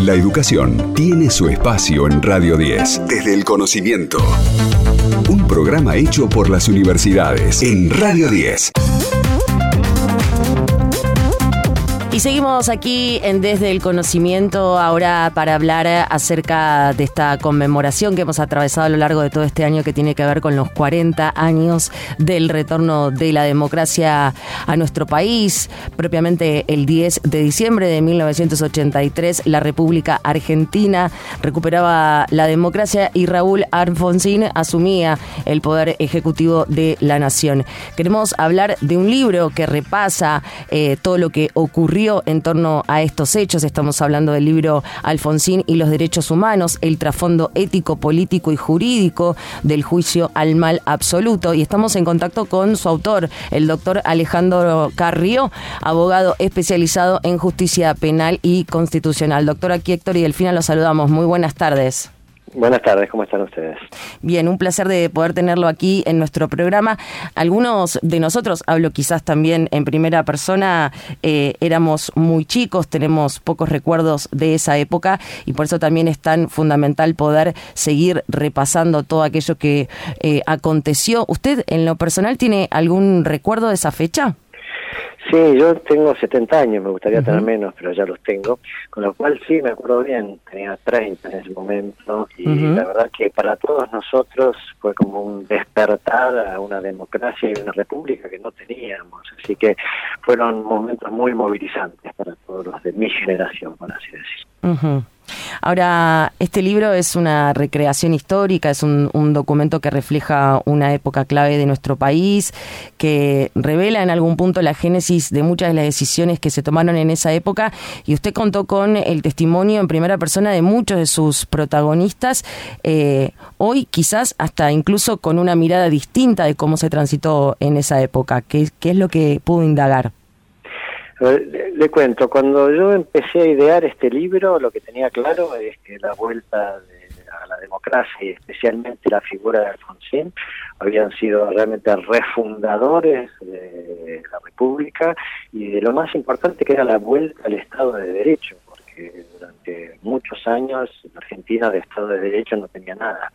La educación tiene su espacio en Radio 10, desde el conocimiento. Un programa hecho por las universidades en Radio 10. Seguimos aquí en Desde el Conocimiento ahora para hablar acerca de esta conmemoración que hemos atravesado a lo largo de todo este año que tiene que ver con los 40 años del retorno de la democracia a nuestro país. Propiamente el 10 de diciembre de 1983 la República Argentina recuperaba la democracia y Raúl Alfonsín asumía el poder ejecutivo de la nación. Queremos hablar de un libro que repasa eh, todo lo que ocurrió en torno a estos hechos. Estamos hablando del libro Alfonsín y los derechos humanos, el trasfondo ético, político y jurídico del juicio al mal absoluto. Y estamos en contacto con su autor, el doctor Alejandro Carrió, abogado especializado en justicia penal y constitucional. Doctor, aquí Héctor y Delfina los saludamos. Muy buenas tardes. Buenas tardes, ¿cómo están ustedes? Bien, un placer de poder tenerlo aquí en nuestro programa. Algunos de nosotros, hablo quizás también en primera persona, eh, éramos muy chicos, tenemos pocos recuerdos de esa época y por eso también es tan fundamental poder seguir repasando todo aquello que eh, aconteció. ¿Usted en lo personal tiene algún recuerdo de esa fecha? Sí, yo tengo 70 años, me gustaría tener menos, pero ya los tengo, con lo cual sí, me acuerdo bien, tenía 30 en ese momento y la verdad que para todos nosotros fue como un despertar a una democracia y una república que no teníamos, así que fueron momentos muy movilizantes para todos los de mi generación, por así decirlo. Ahora, este libro es una recreación histórica, es un, documento que refleja una época clave de nuestro país, que revela en algún punto la génesis de muchas de las decisiones que se tomaron en esa época y usted contó con el testimonio en primera persona de muchos de sus protagonistas, eh, hoy quizás hasta incluso con una mirada distinta de cómo se transitó en esa época. ¿Qué, qué es lo que pudo indagar? Le, cuento, cuando yo empecé a idear este libro, lo que tenía claro es que la vuelta a la democracia y especialmente la figura de Alfonsín habían sido realmente refundadores de la República y de lo más importante que era la vuelta al Estado de Derecho, porque durante muchos años Argentina de Estado de Derecho no tenía nada.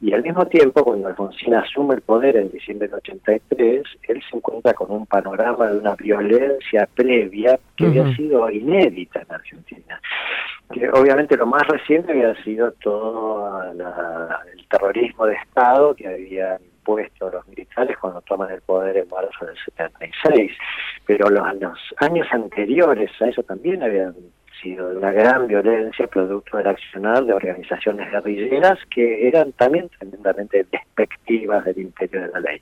Y al mismo tiempo, cuando Alfonsín asume el poder en diciembre del 83, él se encuentra con un panorama de una violencia previa que había sido inédita en Argentina. Que obviamente lo más reciente había sido todo el terrorismo de Estado que habían impuesto los militares cuando toman el poder en marzo del 76. Pero los años anteriores a eso también habían sido de una gran violencia producto del accionar de organizaciones guerrilleras que eran también tremendamente despectivas del imperio de la ley.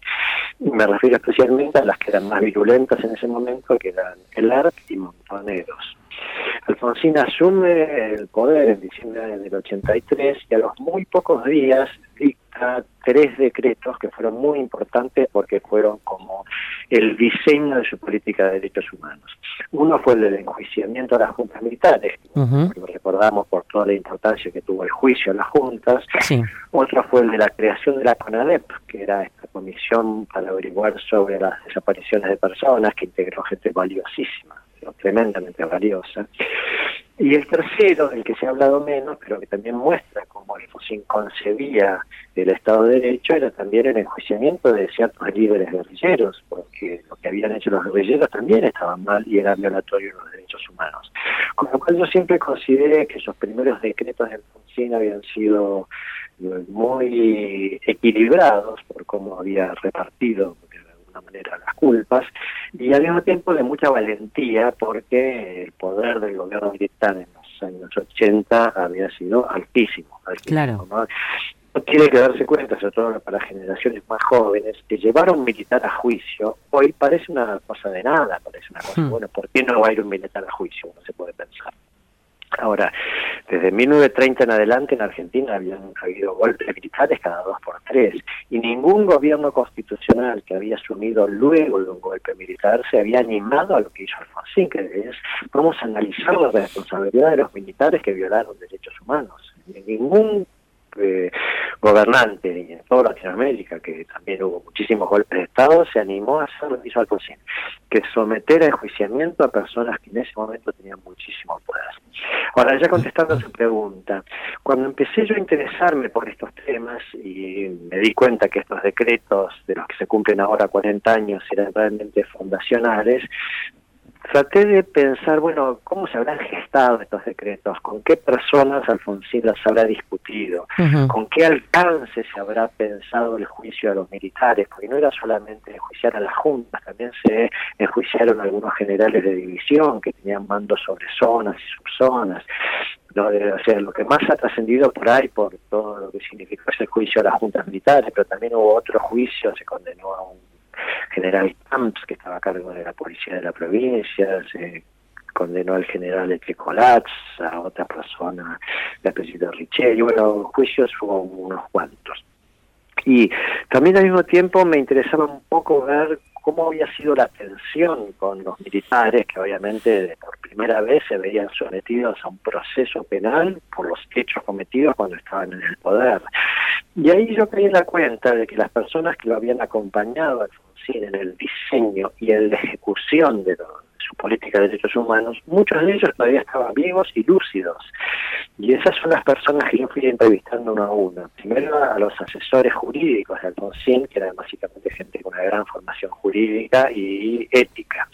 Me refiero especialmente a las que eran más virulentas en ese momento, que eran el ARC y Montoneros. Alfonsín asume el poder en diciembre del 83 y a los muy pocos días dicta tres decretos que fueron muy importantes porque fueron como el diseño de su política de derechos humanos. Uno fue el del enjuiciamiento a las juntas militares, lo recordamos por toda la importancia que tuvo el juicio a las juntas. Otro fue el de la creación de la CONADEP, que era esta comisión para averiguar sobre las desapariciones de personas que integró gente valiosísima tremendamente valiosa. Y el tercero, del que se ha hablado menos, pero que también muestra cómo Alfonsín concebía el Estado de Derecho, era también el enjuiciamiento de ciertos líderes guerrilleros, porque lo que habían hecho los guerrilleros también estaban mal y era violatorio de los derechos humanos. Con lo cual yo siempre consideré que esos primeros decretos de Alfonsín habían sido muy equilibrados por cómo había repartido manera las culpas y al mismo tiempo de mucha valentía porque el poder del gobierno militar en los años 80 había sido altísimo. claro. ¿no? tiene que darse cuenta, sobre todo para generaciones más jóvenes, que llevar a un militar a juicio hoy parece una cosa de nada, parece una cosa, hmm. bueno, ¿por qué no va a ir un militar a juicio? No se puede pensar. Ahora, desde 1930 en adelante en Argentina habían habido golpes militares cada dos por tres y ningún gobierno constitucional que había asumido luego de un golpe militar se había animado a lo que hizo Alfonsín, que es vamos a analizar la responsabilidad de los militares que violaron derechos humanos. Ningún eh, gobernante en toda Latinoamérica, que también hubo muchísimos golpes de Estado, se animó a hacer lo que hizo Alfonsín, que someter a enjuiciamiento a personas que en ese momento tenían muchísimo poder. Ahora, ya contestando a su pregunta, cuando empecé yo a interesarme por estos temas y me di cuenta que estos decretos de los que se cumplen ahora 40 años eran realmente fundacionales, traté de pensar, bueno, ¿cómo se habrán gestado estos decretos? ¿Con qué personas Alfonsín las habrá discutido? ¿Con qué alcance se habrá pensado el juicio a los militares? Porque no era solamente enjuiciar a las juntas, también se enjuiciaron algunos generales de división que tenían mando sobre zonas y subzonas. Lo o sea, lo que más ha trascendido por ahí, por todo lo que significó ese juicio a las juntas militares, pero también hubo otro juicio, se condenó a un general Camps, que estaba a cargo de la policía de la provincia, se condenó al general Etricolats, a otra persona, el apellido Richel, y bueno, juicios hubo unos cuantos. Y también al mismo tiempo me interesaba un poco ver cómo había sido la tensión con los militares, que obviamente por primera vez se veían sometidos a un proceso penal por los hechos cometidos cuando estaban en el poder. Y ahí yo caí en la cuenta de que las personas que lo habían acompañado a en el diseño y en la ejecución de, su política de derechos humanos, muchos de ellos todavía estaban vivos y lúcidos. Y esas son las personas que yo fui entrevistando uno a uno. Primero a los asesores jurídicos de Alfonsín, que eran básicamente gente con una gran formación jurídica y ética.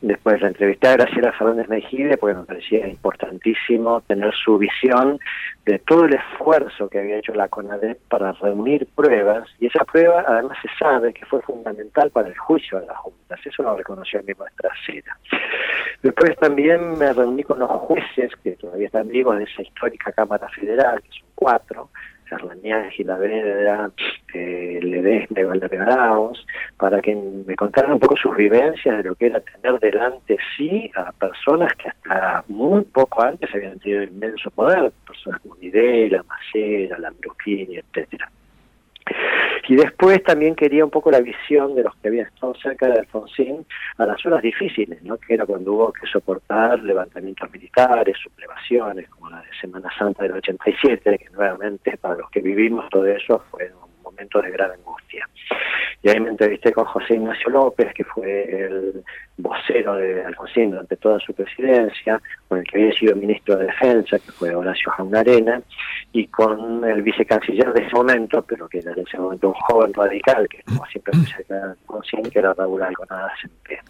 Después la entrevisté a Graciela Fernández Mejide porque me parecía importantísimo tener su visión de todo el esfuerzo que había hecho la CONADEP para reunir pruebas y esa prueba además se sabe que fue fundamental para el juicio de las juntas, eso lo reconoció mi maestra Cera. Después también me reuní con los jueces que todavía están vivos de esa histórica Cámara Federal, que son cuatro, Sarlañán, Gilavedra, eh, Ledesma y Valdepegraos, para que me contaran un poco sus vivencias de lo que era tener delante sí a personas que hasta muy poco antes habían tenido inmenso poder, personas como Videla, Macera, Lambrusquini, etcétera. Y después también quería un poco la visión de los que habían estado cerca de Alfonsín a las horas difíciles, ¿no? que era cuando hubo que soportar levantamientos militares, sublevaciones, como la de Semana Santa del 87, que nuevamente para los que vivimos todo eso fue un momento de gran angustia. Y ahí me entrevisté con José Ignacio López, que fue el vocero de Alfonsín durante toda su presidencia, con el que había sido ministro de Defensa, que fue Horacio Jaunarena, y con el vicecanciller de ese momento, pero que era en ese momento un joven radical, que como siempre se Alfonsín, que era Raúl Alconada siempre.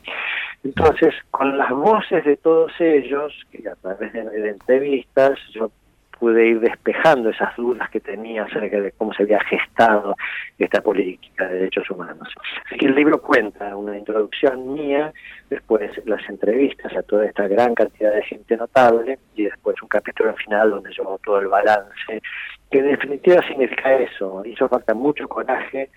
Entonces, con las voces de todos ellos, que a través de entrevistas, yo pude ir despejando esas dudas que tenía acerca de cómo se había gestado esta política de derechos humanos. Así que el libro cuenta una introducción mía, después las entrevistas a toda esta gran cantidad de gente notable y después un capítulo final donde yo hago todo el balance, que en definitiva significa eso, hizo falta mucho coraje,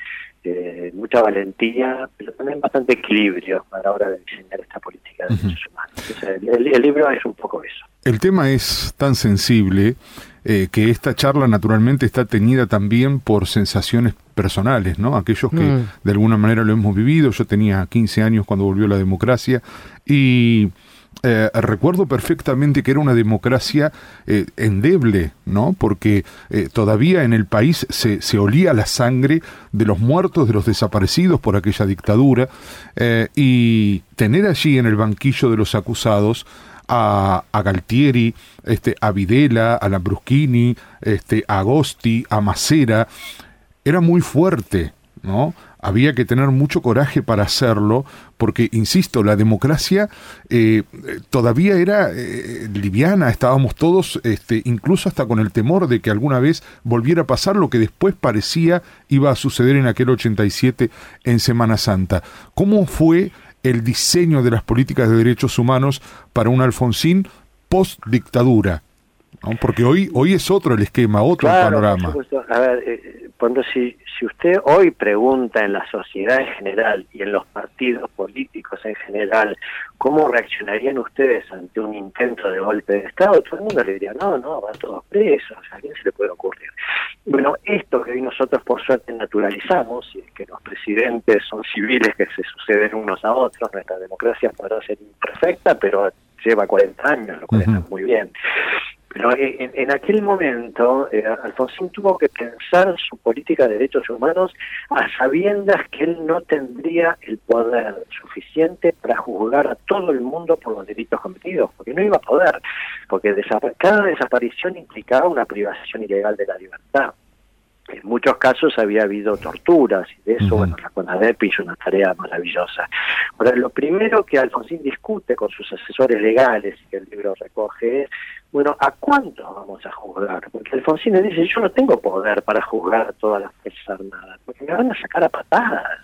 eh, mucha valentía, pero también bastante equilibrio a la hora de diseñar esta política de derechos humanos. el libro es un poco eso. El tema es tan sensible eh, que esta charla naturalmente está teñida también por sensaciones personales, ¿no? Aquellos que mm. de alguna manera lo hemos vivido. Yo tenía 15 años cuando volvió la democracia y eh, recuerdo perfectamente que era una democracia eh, endeble, ¿no? Porque todavía en el país se, se, olía la sangre de los muertos, de los desaparecidos por aquella dictadura, y tener allí en el banquillo de los acusados a, Galtieri, este, a Videla, a Lambruschini, este, a Agosti, a Macera, era muy fuerte, ¿no? Había que tener mucho coraje para hacerlo, porque, insisto, la democracia eh, todavía era eh, liviana, estábamos todos, este, incluso hasta con el temor de que alguna vez volviera a pasar lo que después parecía iba a suceder en aquel 87 en Semana Santa. ¿Cómo fue el diseño de las políticas de derechos humanos para un Alfonsín post dictadura. Porque hoy, hoy es otro el esquema, otro el panorama. A ver, eh, cuando si, si usted hoy pregunta en la sociedad en general y en los partidos políticos en general, ¿cómo reaccionarían ustedes ante un intento de golpe de Estado? Todo el mundo le diría, no, no, van todos presos, ¿a quién se le puede ocurrir? Bueno, esto que hoy nosotros por suerte naturalizamos, y es que los presidentes son civiles que se suceden unos a otros, nuestra democracia podrá ser imperfecta, pero lleva 40 años, lo cual está muy bien. Pero Bueno, en, aquel momento eh, Alfonsín tuvo que pensar su política de derechos humanos a sabiendas que él no tendría el poder suficiente para juzgar a todo el mundo por los delitos cometidos, porque no iba a poder, porque cada desaparición implicaba una privación ilegal de la libertad en muchos casos había habido torturas y de eso, bueno, la CONADEP hizo una tarea maravillosa. Ahora, lo primero que Alfonsín discute con sus asesores legales y que el libro recoge es, bueno, ¿a cuánto vamos a juzgar? Porque Alfonsín le dice, yo no tengo poder para juzgar a todas las Fuerzas Armadas, porque me van a sacar a patadas.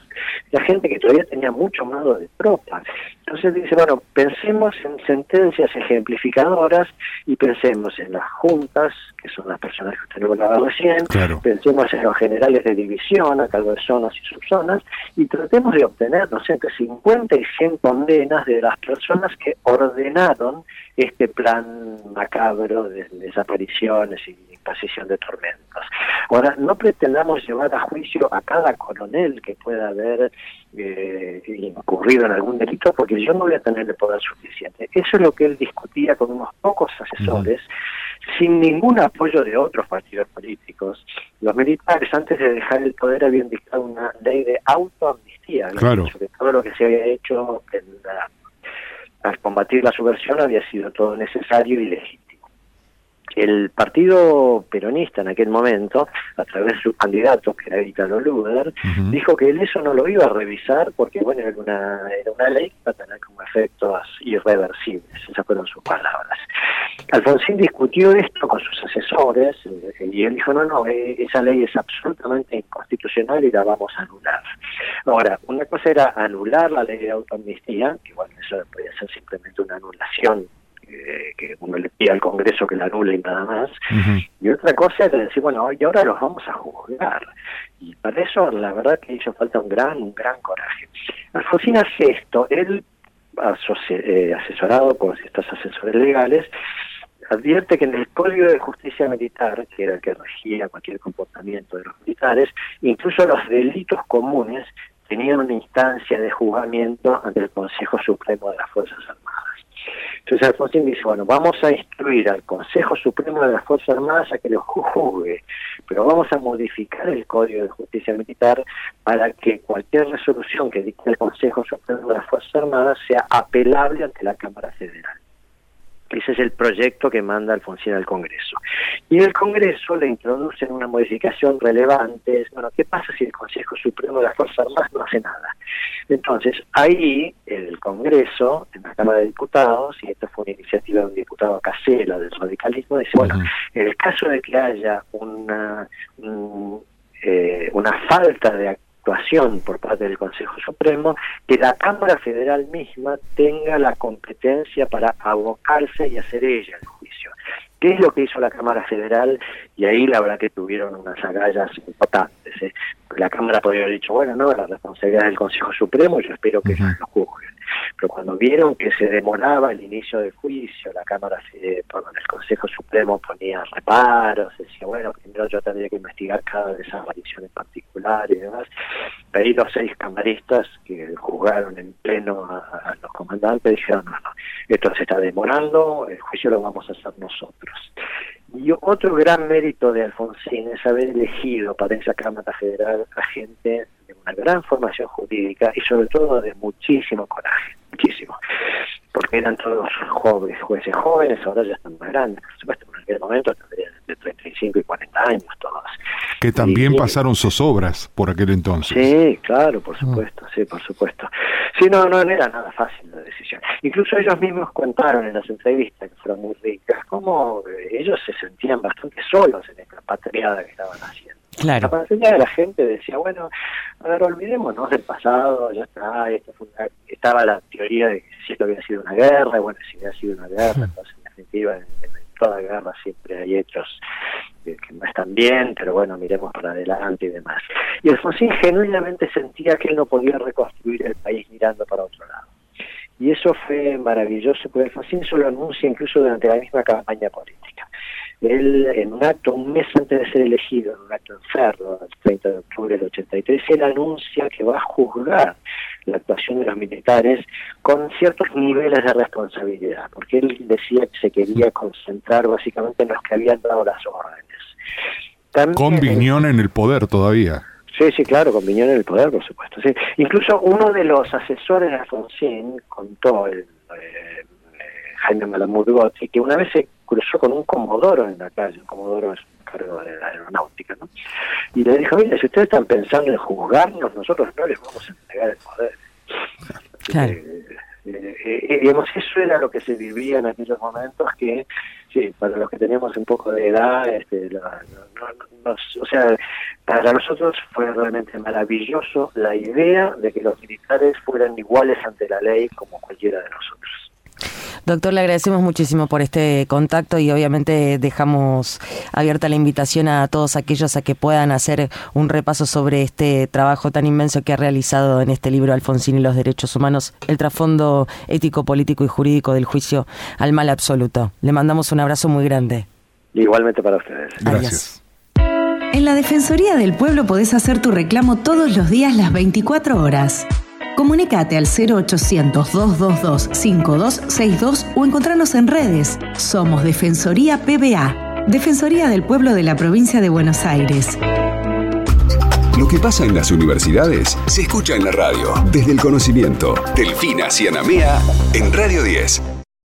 La gente que todavía tenía mucho mando de tropa. Entonces dice, bueno, pensemos en sentencias ejemplificadoras y pensemos en las juntas, que son las personas que usted hablaba recién, pensemos en los generales de división a cargo de zonas y subzonas, y tratemos de obtener, no sé, entre 50 y 100 condenas de las personas que ordenaron este plan macabro de desapariciones y imposición de tormentos. Ahora, no pretendamos llevar a juicio a cada coronel que pueda haber eh, incurrido en algún delito, porque yo no voy a tener el poder suficiente. Eso es lo que él discutía con unos pocos asesores, sin ningún apoyo de otros partidos políticos. Los militares, antes de dejar el poder, habían dictado una ley de autoamnistía, sobre todo lo que se había hecho en al combatir la subversión había sido todo necesario y legítimo el partido peronista en aquel momento, a través de sus candidatos, que era Italo Luder, dijo que él eso no lo iba a revisar porque, bueno, era una, era una ley que iba a tener como efectos irreversibles, esas fueron sus palabras. Alfonsín discutió esto con sus asesores eh, y él dijo, no, no, eh, esa ley es absolutamente inconstitucional y la vamos a anular. Ahora, una cosa era anular la ley de autoamnistía, que bueno, eso podía ser simplemente una anulación que uno le pide al Congreso que la anule y nada más. Y otra cosa es decir, bueno, y ahora los vamos a juzgar. Y para eso, la verdad que hizo falta un gran, un gran coraje. Alfonsín hace esto, él, eh, asesorado por estos asesores legales, advierte que en el Código de Justicia Militar, que era el que regía cualquier comportamiento de los militares, incluso los delitos comunes tenían una instancia de juzgamiento ante el Consejo Supremo de las Fuerzas Armadas. Entonces Alfonsín dice, bueno, vamos a instruir al Consejo Supremo de las Fuerzas Armadas a que lo juzgue, pero vamos a modificar el Código de Justicia Militar para que cualquier resolución que dicte el Consejo Supremo de las Fuerzas Armadas sea apelable ante la Cámara Federal. Ese es el proyecto que manda Alfonsín al Congreso. Y en el Congreso le introducen una modificación relevante. Bueno, ¿qué pasa si el Consejo Supremo de las Fuerzas Armadas no hace nada? Entonces, ahí el Congreso, en la Cámara de Diputados, y esta fue una iniciativa de un diputado Casela del radicalismo, dice, bueno, en el caso de que haya una, eh, una falta de por parte del Consejo Supremo, que la Cámara Federal misma tenga la competencia para abocarse y hacer ella el juicio. ¿Qué es lo que hizo la Cámara Federal? Y ahí la verdad que tuvieron unas agallas importantes. ¿eh? La Cámara podría haber dicho, bueno, no, la responsabilidad del Consejo Supremo, yo espero que ellos lo juzguen pero cuando vieron que se demoraba el inicio del juicio, la Cámara, eh, perdón, el Consejo Supremo ponía reparos, decía, bueno, primero yo tendría que investigar cada desaparición en particular y demás. Ahí los seis camaristas que juzgaron en pleno a, los comandantes dijeron, no, no, esto se está demorando, el juicio lo vamos a hacer nosotros. Y otro gran mérito de Alfonsín es haber elegido para esa Cámara Federal a gente de una gran formación jurídica y sobre todo de muchísimo coraje, eran todos jóvenes, jueces jóvenes, ahora ya están más grandes. Por supuesto, en aquel momento tendrían de 35 y 40 años todos. Que también pasaron zozobras por aquel entonces. Sí, claro, por supuesto, sí, por supuesto. Sí, no, no, era nada fácil la decisión. Incluso ellos mismos contaron en las entrevistas, que fueron muy ricas, cómo eh, ellos se sentían bastante solos en esta patriada que estaban haciendo. Claro. La mayoría de la gente decía, bueno, a ver, olvidémonos del pasado, ya está, estaba la teoría de que si esto había sido una guerra, bueno, si había sido una guerra, entonces en definitiva en, toda guerra siempre hay hechos que, no están bien, pero bueno, miremos para adelante y demás. Y Alfonsín genuinamente sentía que él no podía reconstruir el país mirando para otro lado. Y eso fue maravilloso, porque Alfonsín se lo anuncia incluso durante la misma campaña política. Él, en un acto, un mes antes de ser elegido, en un acto en Ferro, el 30 de octubre del 83, él anuncia que va a juzgar la actuación de los militares con ciertos niveles de responsabilidad, porque él decía que se quería concentrar básicamente en los que habían dado las órdenes. con Viñón en el poder todavía. Sí, sí, claro, con Viñón en el poder, por supuesto. Sí. Incluso uno de los asesores de Alfonsín contó, el, eh, Jaime Malamurgotti, que una vez se cruzó con un comodoro en la calle, un comodoro es un cargo de la aeronáutica, ¿no? Y le dijo, mire, si ustedes están pensando en juzgarnos, nosotros no les vamos a entregar el poder. Claro. Eh, eh, eh, digamos, eso era lo que se vivía en aquellos momentos que, sí, para los que tenemos un poco de edad, este, o sea, para nosotros fue realmente maravilloso la idea de que los militares fueran iguales ante la ley como cualquiera de nosotros. Doctor, le agradecemos muchísimo por este contacto y obviamente dejamos abierta la invitación a todos aquellos a que puedan hacer un repaso sobre este trabajo tan inmenso que ha realizado en este libro Alfonsín y los derechos humanos, el trasfondo ético, político y jurídico del juicio al mal absoluto. Le mandamos un abrazo muy grande. Igualmente para ustedes. Gracias. En la Defensoría del Pueblo podés hacer tu reclamo todos los días las 24 horas. Comunicate al 0800-222-5262 o encontrarnos en redes. Somos Defensoría PBA, Defensoría del Pueblo de la Provincia de Buenos Aires. Lo que pasa en las universidades se escucha en la radio. Desde el conocimiento. Delfina Cianamea en Radio 10.